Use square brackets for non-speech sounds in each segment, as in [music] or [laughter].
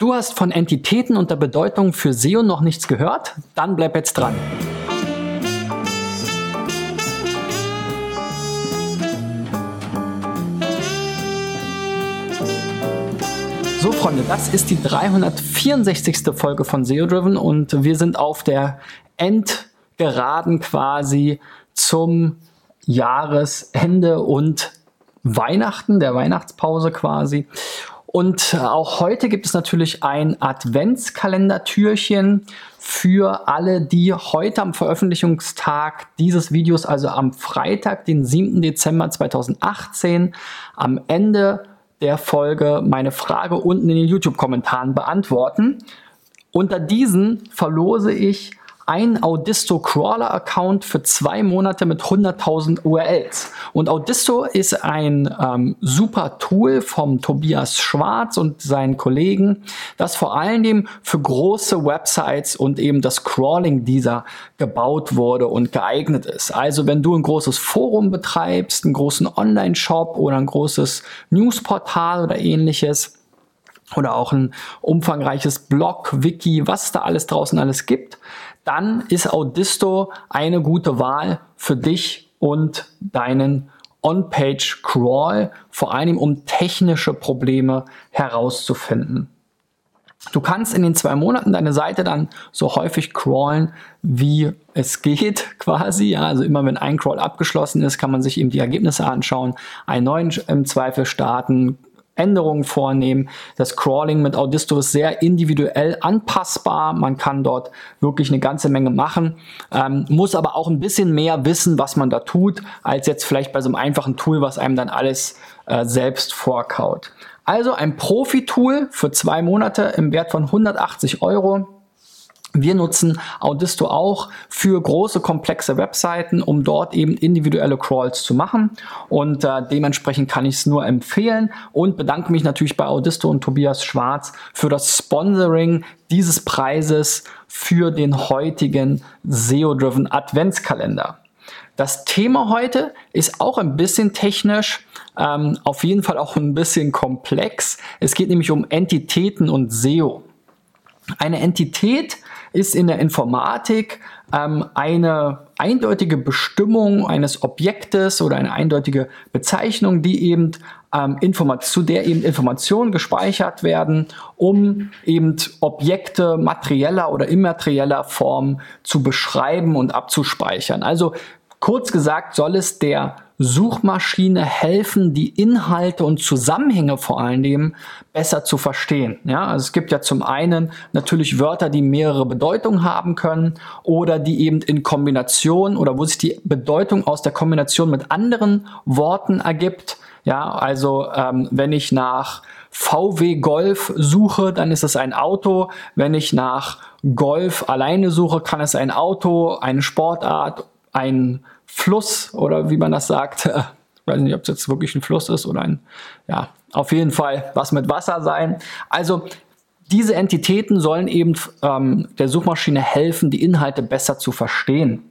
Du hast von Entitäten und der Bedeutung für SEO noch nichts gehört? Dann bleib jetzt dran. So, Freunde, das ist die 364. Folge von SEO Driven und wir sind auf der Endgeraden quasi zum Jahresende und Weihnachten, der Weihnachtspause quasi. Und auch heute gibt es natürlich ein Adventskalendertürchen für alle, die heute am Veröffentlichungstag dieses Videos, also am Freitag, den 7. Dezember 2018, am Ende der Folge meine Frage unten in den YouTube-Kommentaren beantworten. Unter diesen verlose ich ein Audisto Crawler Account für zwei Monate mit 100.000 URLs. Und Audisto ist ein ähm, super Tool vom Tobias Schwarz und seinen Kollegen, das vor allen Dingen für große Websites und eben das Crawling dieser gebaut wurde und geeignet ist. Also wenn du ein großes Forum betreibst, einen großen Online-Shop oder ein großes Newsportal oder ähnliches, oder auch ein umfangreiches Blog, Wiki, was da alles draußen alles gibt, dann ist Audisto eine gute Wahl für dich und deinen On-Page Crawl, vor allem um technische Probleme herauszufinden. Du kannst in den zwei Monaten deine Seite dann so häufig crawlen, wie es geht, [laughs] quasi. Ja, also immer wenn ein Crawl abgeschlossen ist, kann man sich eben die Ergebnisse anschauen, einen neuen im Zweifel starten, Änderungen vornehmen. Das Crawling mit Audisto ist sehr individuell anpassbar. Man kann dort wirklich eine ganze Menge machen, ähm, muss aber auch ein bisschen mehr wissen, was man da tut, als jetzt vielleicht bei so einem einfachen Tool, was einem dann alles äh, selbst vorkaut. Also ein Profi-Tool für zwei Monate im Wert von 180 Euro wir nutzen Audisto auch für große komplexe Webseiten, um dort eben individuelle Crawls zu machen und äh, dementsprechend kann ich es nur empfehlen und bedanke mich natürlich bei Audisto und Tobias Schwarz für das Sponsoring dieses Preises für den heutigen SEO-driven Adventskalender. Das Thema heute ist auch ein bisschen technisch, ähm, auf jeden Fall auch ein bisschen komplex. Es geht nämlich um Entitäten und SEO. Eine Entität ist in der Informatik ähm, eine eindeutige Bestimmung eines Objektes oder eine eindeutige Bezeichnung, die eben ähm, zu der eben Informationen gespeichert werden, um eben Objekte materieller oder immaterieller Form zu beschreiben und abzuspeichern. Also kurz gesagt soll es der Suchmaschine helfen, die Inhalte und Zusammenhänge vor allen Dingen besser zu verstehen. Ja, also es gibt ja zum einen natürlich Wörter, die mehrere Bedeutungen haben können oder die eben in Kombination oder wo sich die Bedeutung aus der Kombination mit anderen Worten ergibt. Ja, also ähm, wenn ich nach VW Golf suche, dann ist es ein Auto. Wenn ich nach Golf alleine suche, kann es ein Auto, eine Sportart, ein Fluss oder wie man das sagt. [laughs] Ich weiß nicht, ob es jetzt wirklich ein Fluss ist oder ein, ja, auf jeden Fall was mit Wasser sein. Also diese Entitäten sollen eben ähm, der Suchmaschine helfen, die Inhalte besser zu verstehen.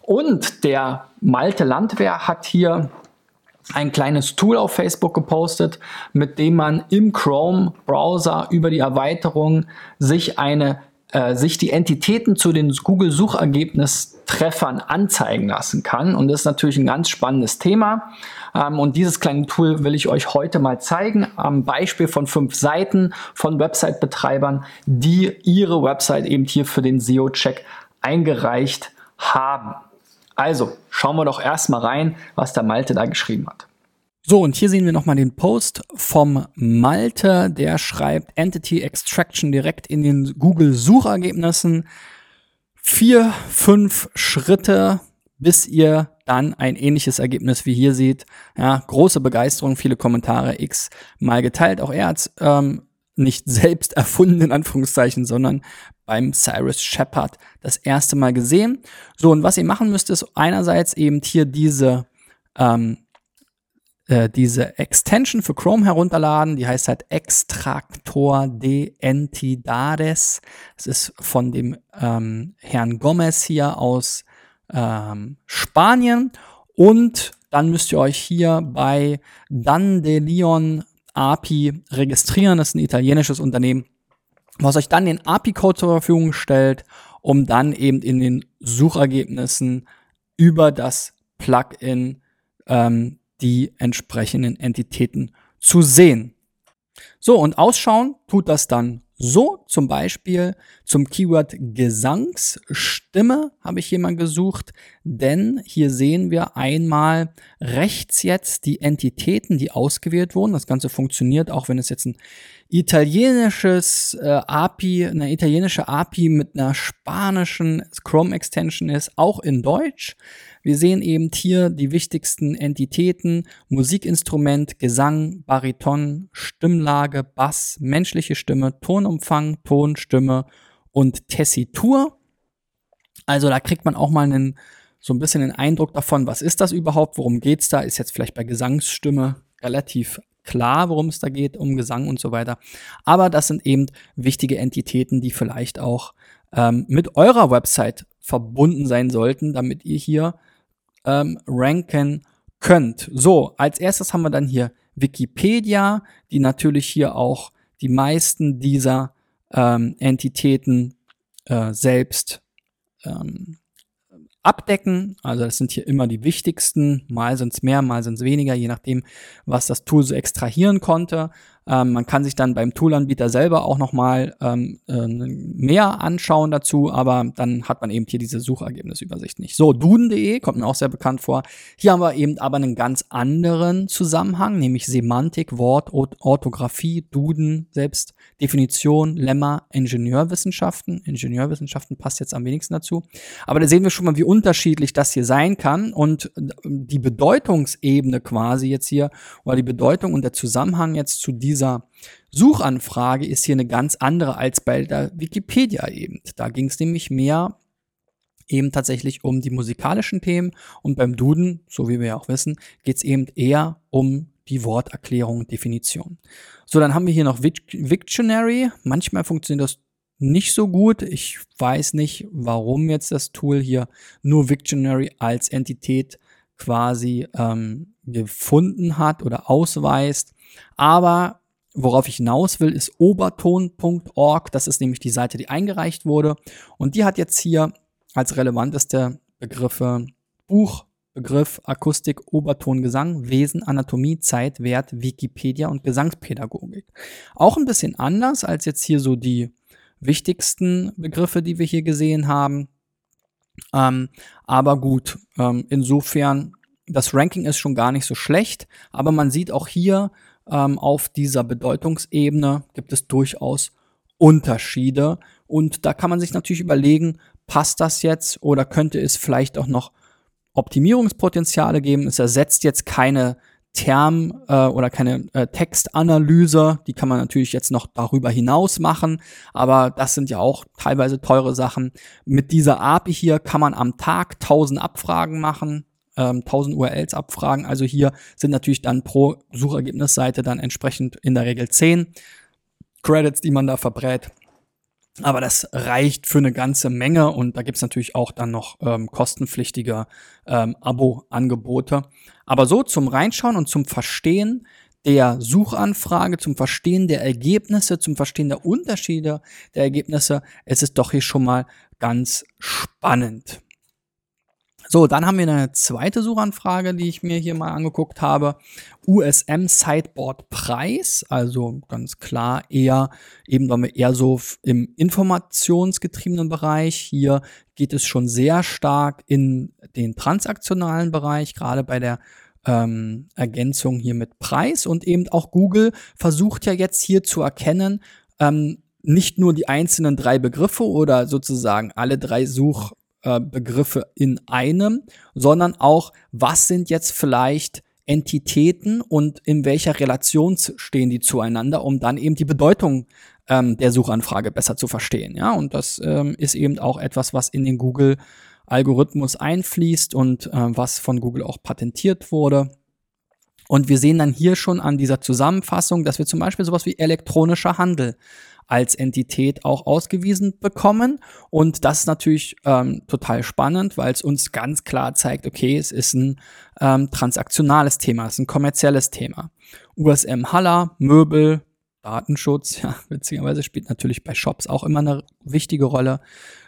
Und der Malte Landwehr hat hier ein kleines Tool auf Facebook gepostet, mit dem man im Chrome-Browser über die Erweiterung sich eine äh, sich die Entitäten zu den Google-Suchergebnistreffern anzeigen lassen kann. Und das ist natürlich ein ganz spannendes Thema. Ähm, und dieses kleine Tool will ich euch heute mal zeigen, am Beispiel von fünf Seiten von Website-Betreibern, die ihre Website eben hier für den SEO-Check eingereicht haben. Also schauen wir doch erstmal rein, was der Malte da geschrieben hat. So, und hier sehen wir nochmal den Post vom Malte, der schreibt Entity Extraction direkt in den Google Suchergebnissen. Vier, fünf Schritte, bis ihr dann ein ähnliches Ergebnis wie hier seht. Ja, große Begeisterung, viele Kommentare, x mal geteilt. Auch er hat ähm, nicht selbst [laughs] erfunden, in Anführungszeichen, sondern beim Cyrus Shepard das erste Mal gesehen. So, und was ihr machen müsst, ist einerseits eben hier diese ähm, äh, diese Extension für Chrome herunterladen. Die heißt halt Extractor de Entidades. Es ist von dem ähm, Herrn Gomez hier aus ähm, Spanien. Und dann müsst ihr euch hier bei Dandelion API registrieren. Das ist ein italienisches Unternehmen. was euch dann den API-Code zur Verfügung stellt, um dann eben in den Suchergebnissen über das Plugin ähm, die entsprechenden Entitäten zu sehen. So, und ausschauen tut das dann so, zum Beispiel zum Keyword Gesangsstimme habe ich mal gesucht, denn hier sehen wir einmal rechts jetzt die Entitäten, die ausgewählt wurden. Das Ganze funktioniert auch, wenn es jetzt ein italienisches äh, API, eine italienische API mit einer spanischen Chrome Extension ist, auch in Deutsch. Wir sehen eben hier die wichtigsten Entitäten, Musikinstrument, Gesang, Bariton, Stimmlage, Bass, menschliche Stimme, Tonumfang, Ton, Stimme und Tessitur. Also da kriegt man auch mal einen, so ein bisschen den Eindruck davon, was ist das überhaupt, worum geht's da, ist jetzt vielleicht bei Gesangsstimme relativ klar, worum es da geht, um Gesang und so weiter. Aber das sind eben wichtige Entitäten, die vielleicht auch ähm, mit eurer Website verbunden sein sollten, damit ihr hier ähm, ranken könnt. So, als erstes haben wir dann hier Wikipedia, die natürlich hier auch die meisten dieser ähm, Entitäten äh, selbst ähm, abdecken. Also das sind hier immer die wichtigsten. Mal sind es mehr, mal sind es weniger, je nachdem, was das Tool so extrahieren konnte. Ähm, man kann sich dann beim Toolanbieter selber auch nochmal ähm, äh, mehr anschauen dazu, aber dann hat man eben hier diese Suchergebnisübersicht nicht. So, duden.de kommt mir auch sehr bekannt vor. Hier haben wir eben aber einen ganz anderen Zusammenhang, nämlich Semantik, Wort, Orthographie, Duden, selbst Definition, Lemma, Ingenieurwissenschaften. Ingenieurwissenschaften passt jetzt am wenigsten dazu. Aber da sehen wir schon mal, wie unterschiedlich das hier sein kann und die Bedeutungsebene quasi jetzt hier oder die Bedeutung und der Zusammenhang jetzt zu diesem dieser Suchanfrage ist hier eine ganz andere als bei der Wikipedia eben. Da ging es nämlich mehr eben tatsächlich um die musikalischen Themen und beim Duden, so wie wir ja auch wissen, geht es eben eher um die Worterklärung und Definition. So, dann haben wir hier noch Victionary. Manchmal funktioniert das nicht so gut. Ich weiß nicht, warum jetzt das Tool hier nur Victionary als Entität quasi ähm, gefunden hat oder ausweist. Aber worauf ich hinaus will, ist oberton.org. Das ist nämlich die Seite, die eingereicht wurde. Und die hat jetzt hier als relevanteste Begriffe Buch, Begriff, Akustik, Oberton, Gesang, Wesen, Anatomie, Zeit, Wert, Wikipedia und Gesangspädagogik. Auch ein bisschen anders als jetzt hier so die wichtigsten Begriffe, die wir hier gesehen haben. Ähm, aber gut, ähm, insofern, das Ranking ist schon gar nicht so schlecht, aber man sieht auch hier, ähm, auf dieser Bedeutungsebene gibt es durchaus Unterschiede. Und da kann man sich natürlich überlegen, passt das jetzt oder könnte es vielleicht auch noch Optimierungspotenziale geben? Es ersetzt jetzt keine Term äh, oder keine äh, Textanalyse, die kann man natürlich jetzt noch darüber hinaus machen, aber das sind ja auch teilweise teure Sachen. Mit dieser API hier kann man am Tag 1000 Abfragen machen, ähm, 1000 URLs abfragen. Also hier sind natürlich dann pro Suchergebnisseite dann entsprechend in der Regel 10 Credits, die man da verbrät. Aber das reicht für eine ganze Menge und da gibt's natürlich auch dann noch ähm, kostenpflichtige ähm, Abo-Angebote. Aber so zum Reinschauen und zum Verstehen der Suchanfrage, zum Verstehen der Ergebnisse, zum Verstehen der Unterschiede der Ergebnisse, es ist doch hier schon mal ganz spannend. So, dann haben wir eine zweite Suchanfrage, die ich mir hier mal angeguckt habe. USM Sideboard Preis, also ganz klar eher, eben weil wir eher so im informationsgetriebenen Bereich. Hier geht es schon sehr stark in den transaktionalen Bereich, gerade bei der ähm, Ergänzung hier mit Preis und eben auch Google versucht ja jetzt hier zu erkennen, ähm, nicht nur die einzelnen drei Begriffe oder sozusagen alle drei Such äh, Begriffe in einem, sondern auch, was sind jetzt vielleicht Entitäten und in welcher Relation stehen die zueinander, um dann eben die Bedeutung ähm, der Suchanfrage besser zu verstehen. Ja, und das ähm, ist eben auch etwas, was in den Google Algorithmus einfließt und äh, was von Google auch patentiert wurde. Und wir sehen dann hier schon an dieser Zusammenfassung, dass wir zum Beispiel sowas wie elektronischer Handel als Entität auch ausgewiesen bekommen. Und das ist natürlich ähm, total spannend, weil es uns ganz klar zeigt, okay, es ist ein ähm, transaktionales Thema, es ist ein kommerzielles Thema. USM Haller, Möbel, Datenschutz, [laughs] ja, witzigerweise spielt natürlich bei Shops auch immer eine wichtige Rolle.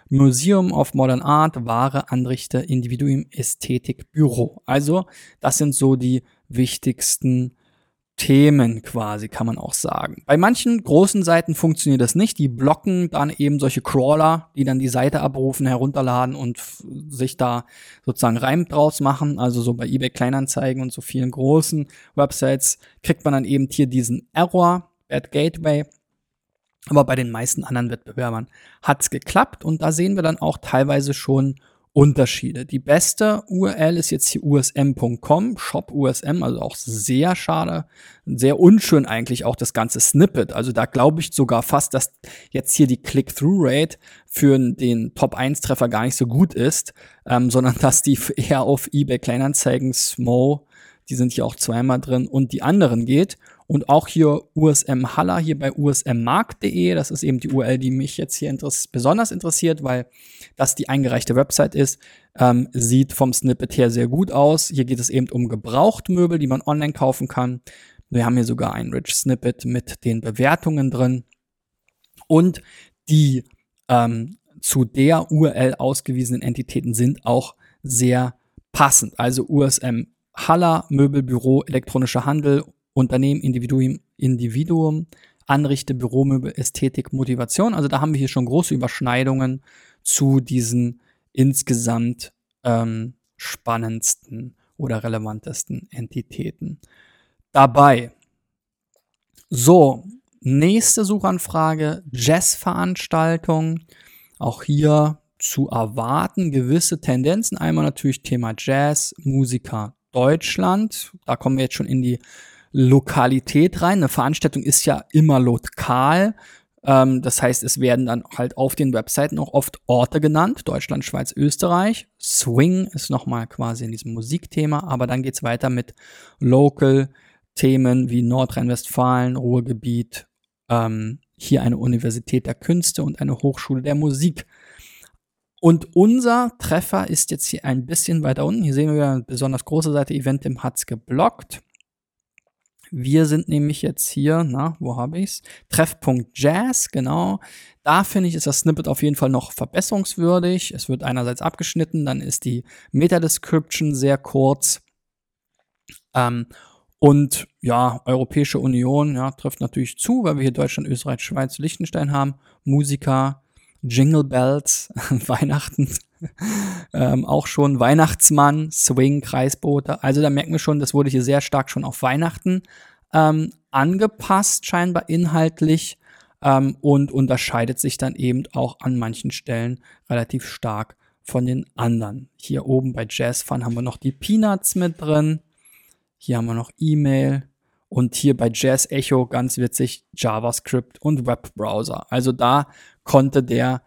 Museum of Modern Art, Ware, Anrichter, Individuum, Ästhetik, Büro. Also, das sind so die wichtigsten Themen quasi, kann man auch sagen. Bei manchen großen Seiten funktioniert das nicht. Die blocken dann eben solche Crawler, die dann die Seite abrufen, herunterladen und sich da sozusagen Reim draus machen. Also so bei eBay Kleinanzeigen und so vielen großen Websites kriegt man dann eben hier diesen Error, Bad Gateway. Aber bei den meisten anderen Wettbewerbern hat's geklappt und da sehen wir dann auch teilweise schon Unterschiede. Die beste URL ist jetzt hier usm.com, Shop USM, also auch sehr schade, sehr unschön eigentlich auch das ganze Snippet. Also da glaube ich sogar fast, dass jetzt hier die Click-Through-Rate für den Top-1-Treffer gar nicht so gut ist, ähm, [laughs] sondern dass die eher auf eBay Kleinanzeigen, Smo, die sind hier auch zweimal drin und die anderen geht. Und auch hier USM Haller, hier bei usmmarkt.de, das ist eben die URL, die mich jetzt hier interess besonders interessiert, weil das die eingereichte Website ist, ähm, sieht vom Snippet her sehr gut aus. Hier geht es eben um Gebrauchtmöbel, die man online kaufen kann. Wir haben hier sogar ein Rich Snippet mit den Bewertungen drin. Und die ähm, zu der URL ausgewiesenen Entitäten sind auch sehr passend. Also USM Haller, Möbelbüro, elektronischer Handel Unternehmen, Individuum, Individuum, Anrichte, Büromöbel, Ästhetik, Motivation. Also da haben wir hier schon große Überschneidungen zu diesen insgesamt ähm, spannendsten oder relevantesten Entitäten dabei. So, nächste Suchanfrage, Jazzveranstaltung. Auch hier zu erwarten gewisse Tendenzen. Einmal natürlich Thema Jazz, Musiker Deutschland. Da kommen wir jetzt schon in die Lokalität rein. Eine Veranstaltung ist ja immer lokal. Ähm, das heißt, es werden dann halt auf den Webseiten auch oft Orte genannt. Deutschland, Schweiz, Österreich. Swing ist nochmal quasi in diesem Musikthema. Aber dann geht's weiter mit Local-Themen wie Nordrhein-Westfalen, Ruhrgebiet, ähm, hier eine Universität der Künste und eine Hochschule der Musik. Und unser Treffer ist jetzt hier ein bisschen weiter unten. Hier sehen wir eine besonders große Seite. Eventim hat's geblockt. Wir sind nämlich jetzt hier, na, wo habe ich's? Treffpunkt Jazz, genau. Da finde ich, ist das Snippet auf jeden Fall noch verbesserungswürdig. Es wird einerseits abgeschnitten, dann ist die Meta-Description sehr kurz. Ähm, und ja, Europäische Union, ja, trifft natürlich zu, weil wir hier Deutschland, Österreich, Schweiz, Liechtenstein haben. Musiker, Jingle Bells, [laughs] Weihnachten, [laughs] ähm, auch schon Weihnachtsmann, Swing, Kreisboote. Also da merken wir schon, das wurde hier sehr stark schon auf Weihnachten ähm, angepasst, scheinbar inhaltlich ähm, und unterscheidet sich dann eben auch an manchen Stellen relativ stark von den anderen. Hier oben bei Jazz Fun haben wir noch die Peanuts mit drin. Hier haben wir noch E-Mail. Und hier bei Jazz Echo ganz witzig JavaScript und Webbrowser. Also da konnte der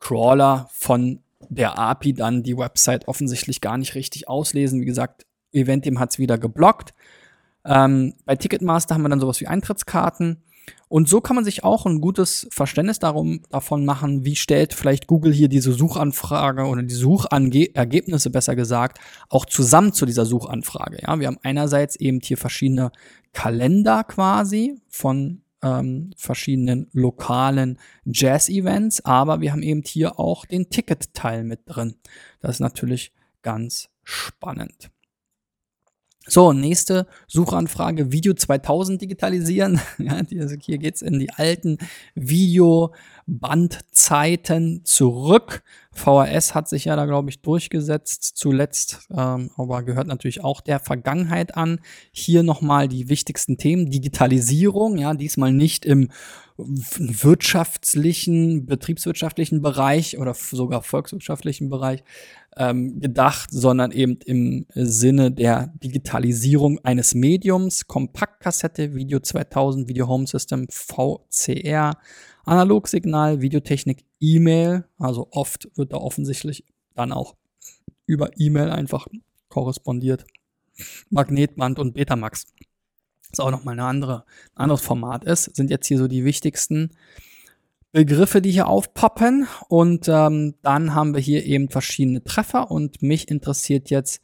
Crawler von der API dann die Website offensichtlich gar nicht richtig auslesen. Wie gesagt, Eventim hat es wieder geblockt. Ähm, bei Ticketmaster haben wir dann sowas wie Eintrittskarten. Und so kann man sich auch ein gutes Verständnis darum, davon machen, wie stellt vielleicht Google hier diese Suchanfrage oder die Suchergebnisse besser gesagt auch zusammen zu dieser Suchanfrage. Ja, wir haben einerseits eben hier verschiedene Kalender quasi von ähm, verschiedenen lokalen Jazz-Events, aber wir haben eben hier auch den Ticket-Teil mit drin. Das ist natürlich ganz spannend. So, nächste Suchanfrage, Video 2000 digitalisieren. [laughs] Ja, also hier geht's in die alten Videobandzeiten zurück. VHS hat sich ja da, glaube ich, durchgesetzt zuletzt, ähm, aber gehört natürlich auch der Vergangenheit an. Hier nochmal die wichtigsten Themen. Digitalisierung, ja, diesmal nicht im wirtschaftlichen, betriebswirtschaftlichen Bereich oder sogar volkswirtschaftlichen Bereich ähm, gedacht, sondern eben im Sinne der Digitalisierung eines Mediums, Kompaktkassette, Video 2000, Video Home System, VCR, Analogsignal, Videotechnik, E-Mail, also oft wird da offensichtlich dann auch über E-Mail einfach korrespondiert. Magnetband und Betamax. Das ist auch nochmal eine andere, ein anderes Format ist, sind jetzt hier so die wichtigsten Begriffe, die hier aufpoppen. Und ähm, dann haben wir hier eben verschiedene Treffer und mich interessiert jetzt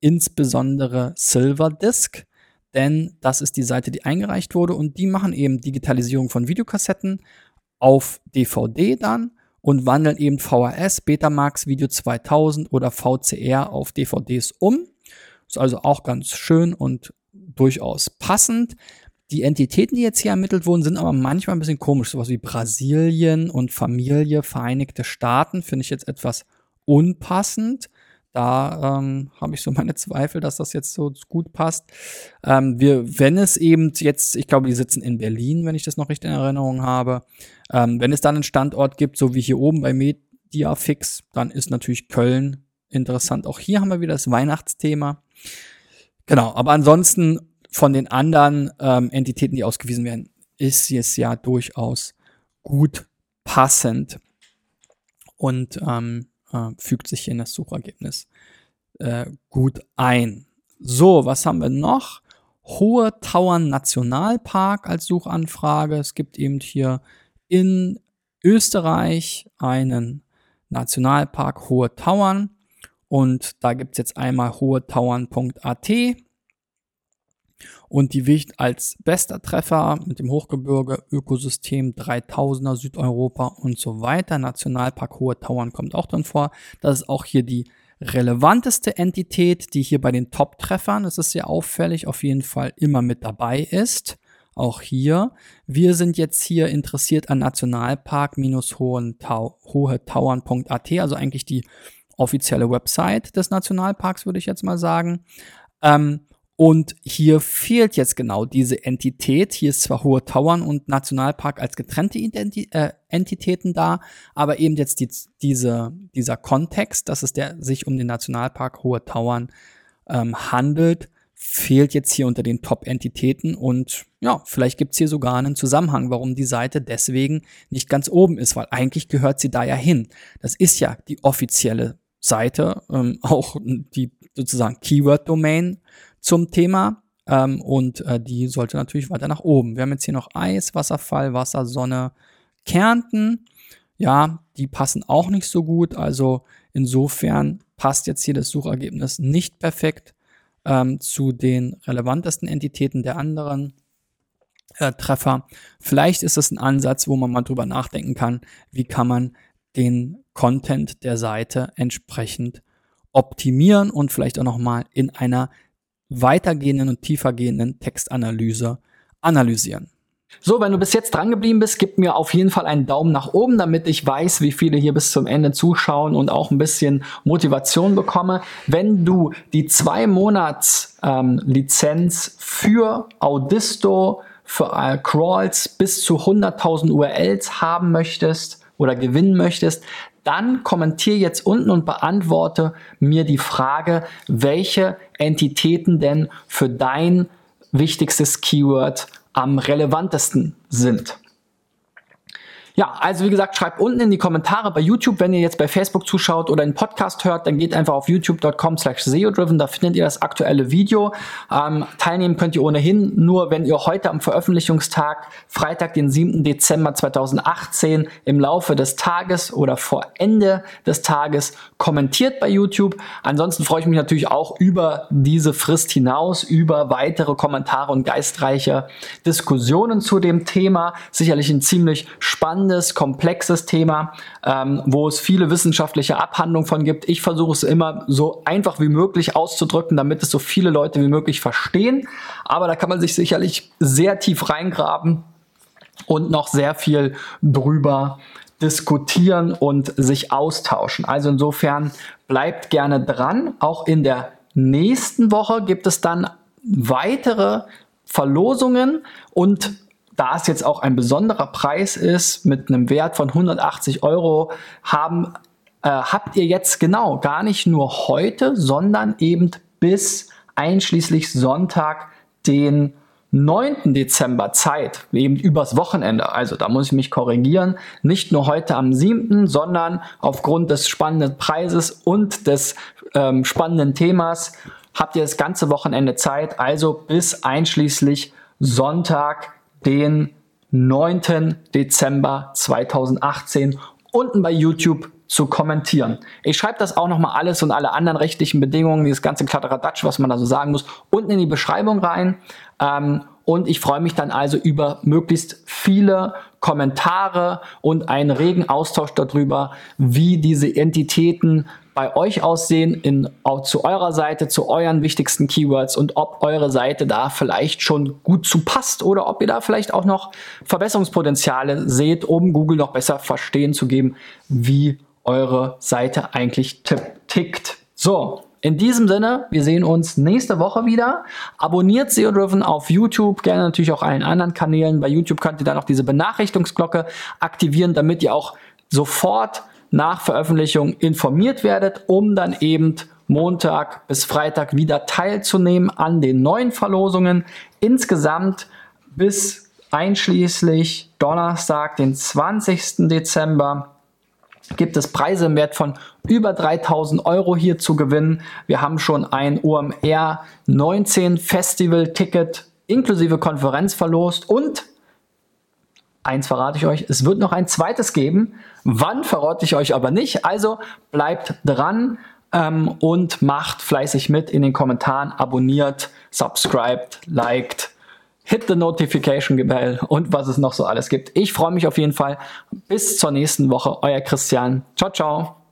insbesondere Silver Disk. denn das ist die Seite, die eingereicht wurde und die machen eben Digitalisierung von Videokassetten auf DVD dann und wandeln eben VHS, Betamax, Video 2000 oder VCR auf DVDs um. Ist also auch ganz schön und durchaus passend. Die Entitäten, die jetzt hier ermittelt wurden, sind aber manchmal ein bisschen komisch. Sowas wie Brasilien und Familie, Vereinigte Staaten finde ich jetzt etwas unpassend. Da ähm, habe ich so meine Zweifel, dass das jetzt so gut passt. Ähm, wir, wenn es eben jetzt, ich glaube, die sitzen in Berlin, wenn ich das noch richtig in Erinnerung habe. Ähm, wenn es dann einen Standort gibt, so wie hier oben bei Mediafix, dann ist natürlich Köln interessant. Auch hier haben wir wieder das Weihnachtsthema. Genau, aber ansonsten von den anderen ähm, Entitäten, die ausgewiesen werden, ist es ja durchaus gut passend. Und ähm, äh, fügt sich in das Suchergebnis äh, gut ein. So, was haben wir noch? Hohe Tauern Nationalpark als Suchanfrage. Es gibt eben hier in Österreich einen Nationalpark Hohe Tauern. Und da gibt es jetzt einmal hohetauern.at und die Wicht als bester Treffer mit dem Hochgebirge, Ökosystem 3000er Südeuropa und so weiter. Nationalpark Hohe Tauern kommt auch drin vor. Das ist auch hier die relevanteste Entität, die hier bei den Top-Treffern, das ist sehr auffällig, auf jeden Fall immer mit dabei ist. Auch hier. Wir sind jetzt hier interessiert an Nationalpark-hohetauern.at, also eigentlich die offizielle Website des Nationalparks, würde ich jetzt mal sagen. Ähm, und hier fehlt jetzt genau diese Entität. Hier ist zwar Hohe Tauern und Nationalpark als getrennte Identi äh, Entitäten da, aber eben jetzt die, diese, dieser Kontext, dass es der, sich um den Nationalpark Hohe Tauern ähm, handelt, fehlt jetzt hier unter den Top-Entitäten und ja, vielleicht gibt's hier sogar einen Zusammenhang, warum die Seite deswegen nicht ganz oben ist, weil eigentlich gehört sie da ja hin. Das ist ja die offizielle Seite, ähm, [laughs] auch die sozusagen Keyword-Domain zum Thema. Ähm, und äh, die sollte natürlich weiter nach oben. Wir haben jetzt hier noch Eis, Wasserfall, Wasser, Sonne, Kärnten. Ja, die passen auch nicht so gut. Also insofern passt jetzt hier das Suchergebnis nicht perfekt ähm, zu den relevantesten Entitäten der anderen äh, Treffer. Vielleicht ist das ein Ansatz, wo man mal drüber nachdenken kann, wie kann man den Content der Seite entsprechend optimieren und vielleicht auch nochmal in einer weitergehenden und tiefergehenden Textanalyse analysieren. So, wenn du bis jetzt dran geblieben bist, gib mir auf jeden Fall einen Daumen nach oben, damit ich weiß, wie viele hier bis zum Ende zuschauen und auch ein bisschen Motivation bekomme. Wenn du die zwei Monats ähm, Lizenz für Audisto, für äh, Crawls bis zu 100.000 URLs haben möchtest oder gewinnen möchtest, dann kommentiere jetzt unten und beantworte mir die Frage, welche Entitäten denn für dein wichtigstes Keyword am relevantesten sind. Ja, also wie gesagt, schreibt unten in die Kommentare bei YouTube, wenn ihr jetzt bei Facebook zuschaut oder einen Podcast hört, dann geht einfach auf youtube.com slash SEOdriven, da findet ihr das aktuelle Video. Ähm, teilnehmen könnt ihr ohnehin nur, wenn ihr heute am Veröffentlichungstag, Freitag, den 7. Dezember 2018, im Laufe des Tages oder vor Ende des Tages kommentiert bei YouTube. Ansonsten freue ich mich natürlich auch über diese Frist hinaus, über weitere Kommentare und geistreiche Diskussionen zu dem Thema. Sicherlich ein ziemlich spannendes spannendes, komplexes Thema, ähm, wo es viele wissenschaftliche Abhandlungen von gibt. Ich versuche es immer so einfach wie möglich auszudrücken, damit es so viele Leute wie möglich verstehen. Aber da kann man sich sicherlich sehr tief reingraben und noch sehr viel drüber diskutieren und sich austauschen. Also insofern bleibt gerne dran. Auch in der nächsten Woche gibt es dann weitere Verlosungen und da es jetzt auch ein besonderer Preis ist mit einem Wert von 180 Euro, haben, äh, habt ihr jetzt genau gar nicht nur heute, sondern eben bis einschließlich Sonntag, den 9. Dezember Zeit, eben übers Wochenende. Also da muss ich mich korrigieren. Nicht nur heute am 7., sondern aufgrund des spannenden Preises und des ähm, spannenden Themas habt ihr das ganze Wochenende Zeit. Also bis einschließlich Sonntag, den 9. Dezember 2018 unten bei YouTube zu kommentieren. Ich schreibe das auch nochmal alles und alle anderen rechtlichen Bedingungen, dieses ganze Kladderadatsch, was man da so sagen muss, unten in die Beschreibung rein. Ähm, und ich freue mich dann also über möglichst viele Kommentare und einen regen Austausch darüber, wie diese Entitäten bei euch aussehen, in, auch zu eurer Seite, zu euren wichtigsten Keywords und ob eure Seite da vielleicht schon gut zu passt oder ob ihr da vielleicht auch noch Verbesserungspotenziale seht, um Google noch besser verstehen zu geben, wie eure Seite eigentlich tickt. So, in diesem Sinne, wir sehen uns nächste Woche wieder. Abonniert SEO Driven auf YouTube, gerne natürlich auch allen anderen Kanälen. Bei YouTube könnt ihr dann auch diese Benachrichtigungsglocke aktivieren, damit ihr auch sofort nach Veröffentlichung informiert werdet, um dann eben Montag bis Freitag wieder teilzunehmen an den neuen Verlosungen. Insgesamt bis einschließlich Donnerstag, den 20. Dezember gibt es Preise im Wert von über 3000 Euro hier zu gewinnen. Wir haben schon ein OMR 19 Festival Ticket inklusive Konferenz verlost und eins verrate ich euch, es wird noch ein zweites geben. Wann verrate ich euch aber nicht. Also bleibt dran ähm, und macht fleißig mit in den Kommentaren, abonniert, subscribed, liked hit the notification bell und was es noch so alles gibt. Ich freue mich auf jeden Fall. Bis zur nächsten Woche. Euer Christian. Ciao, ciao.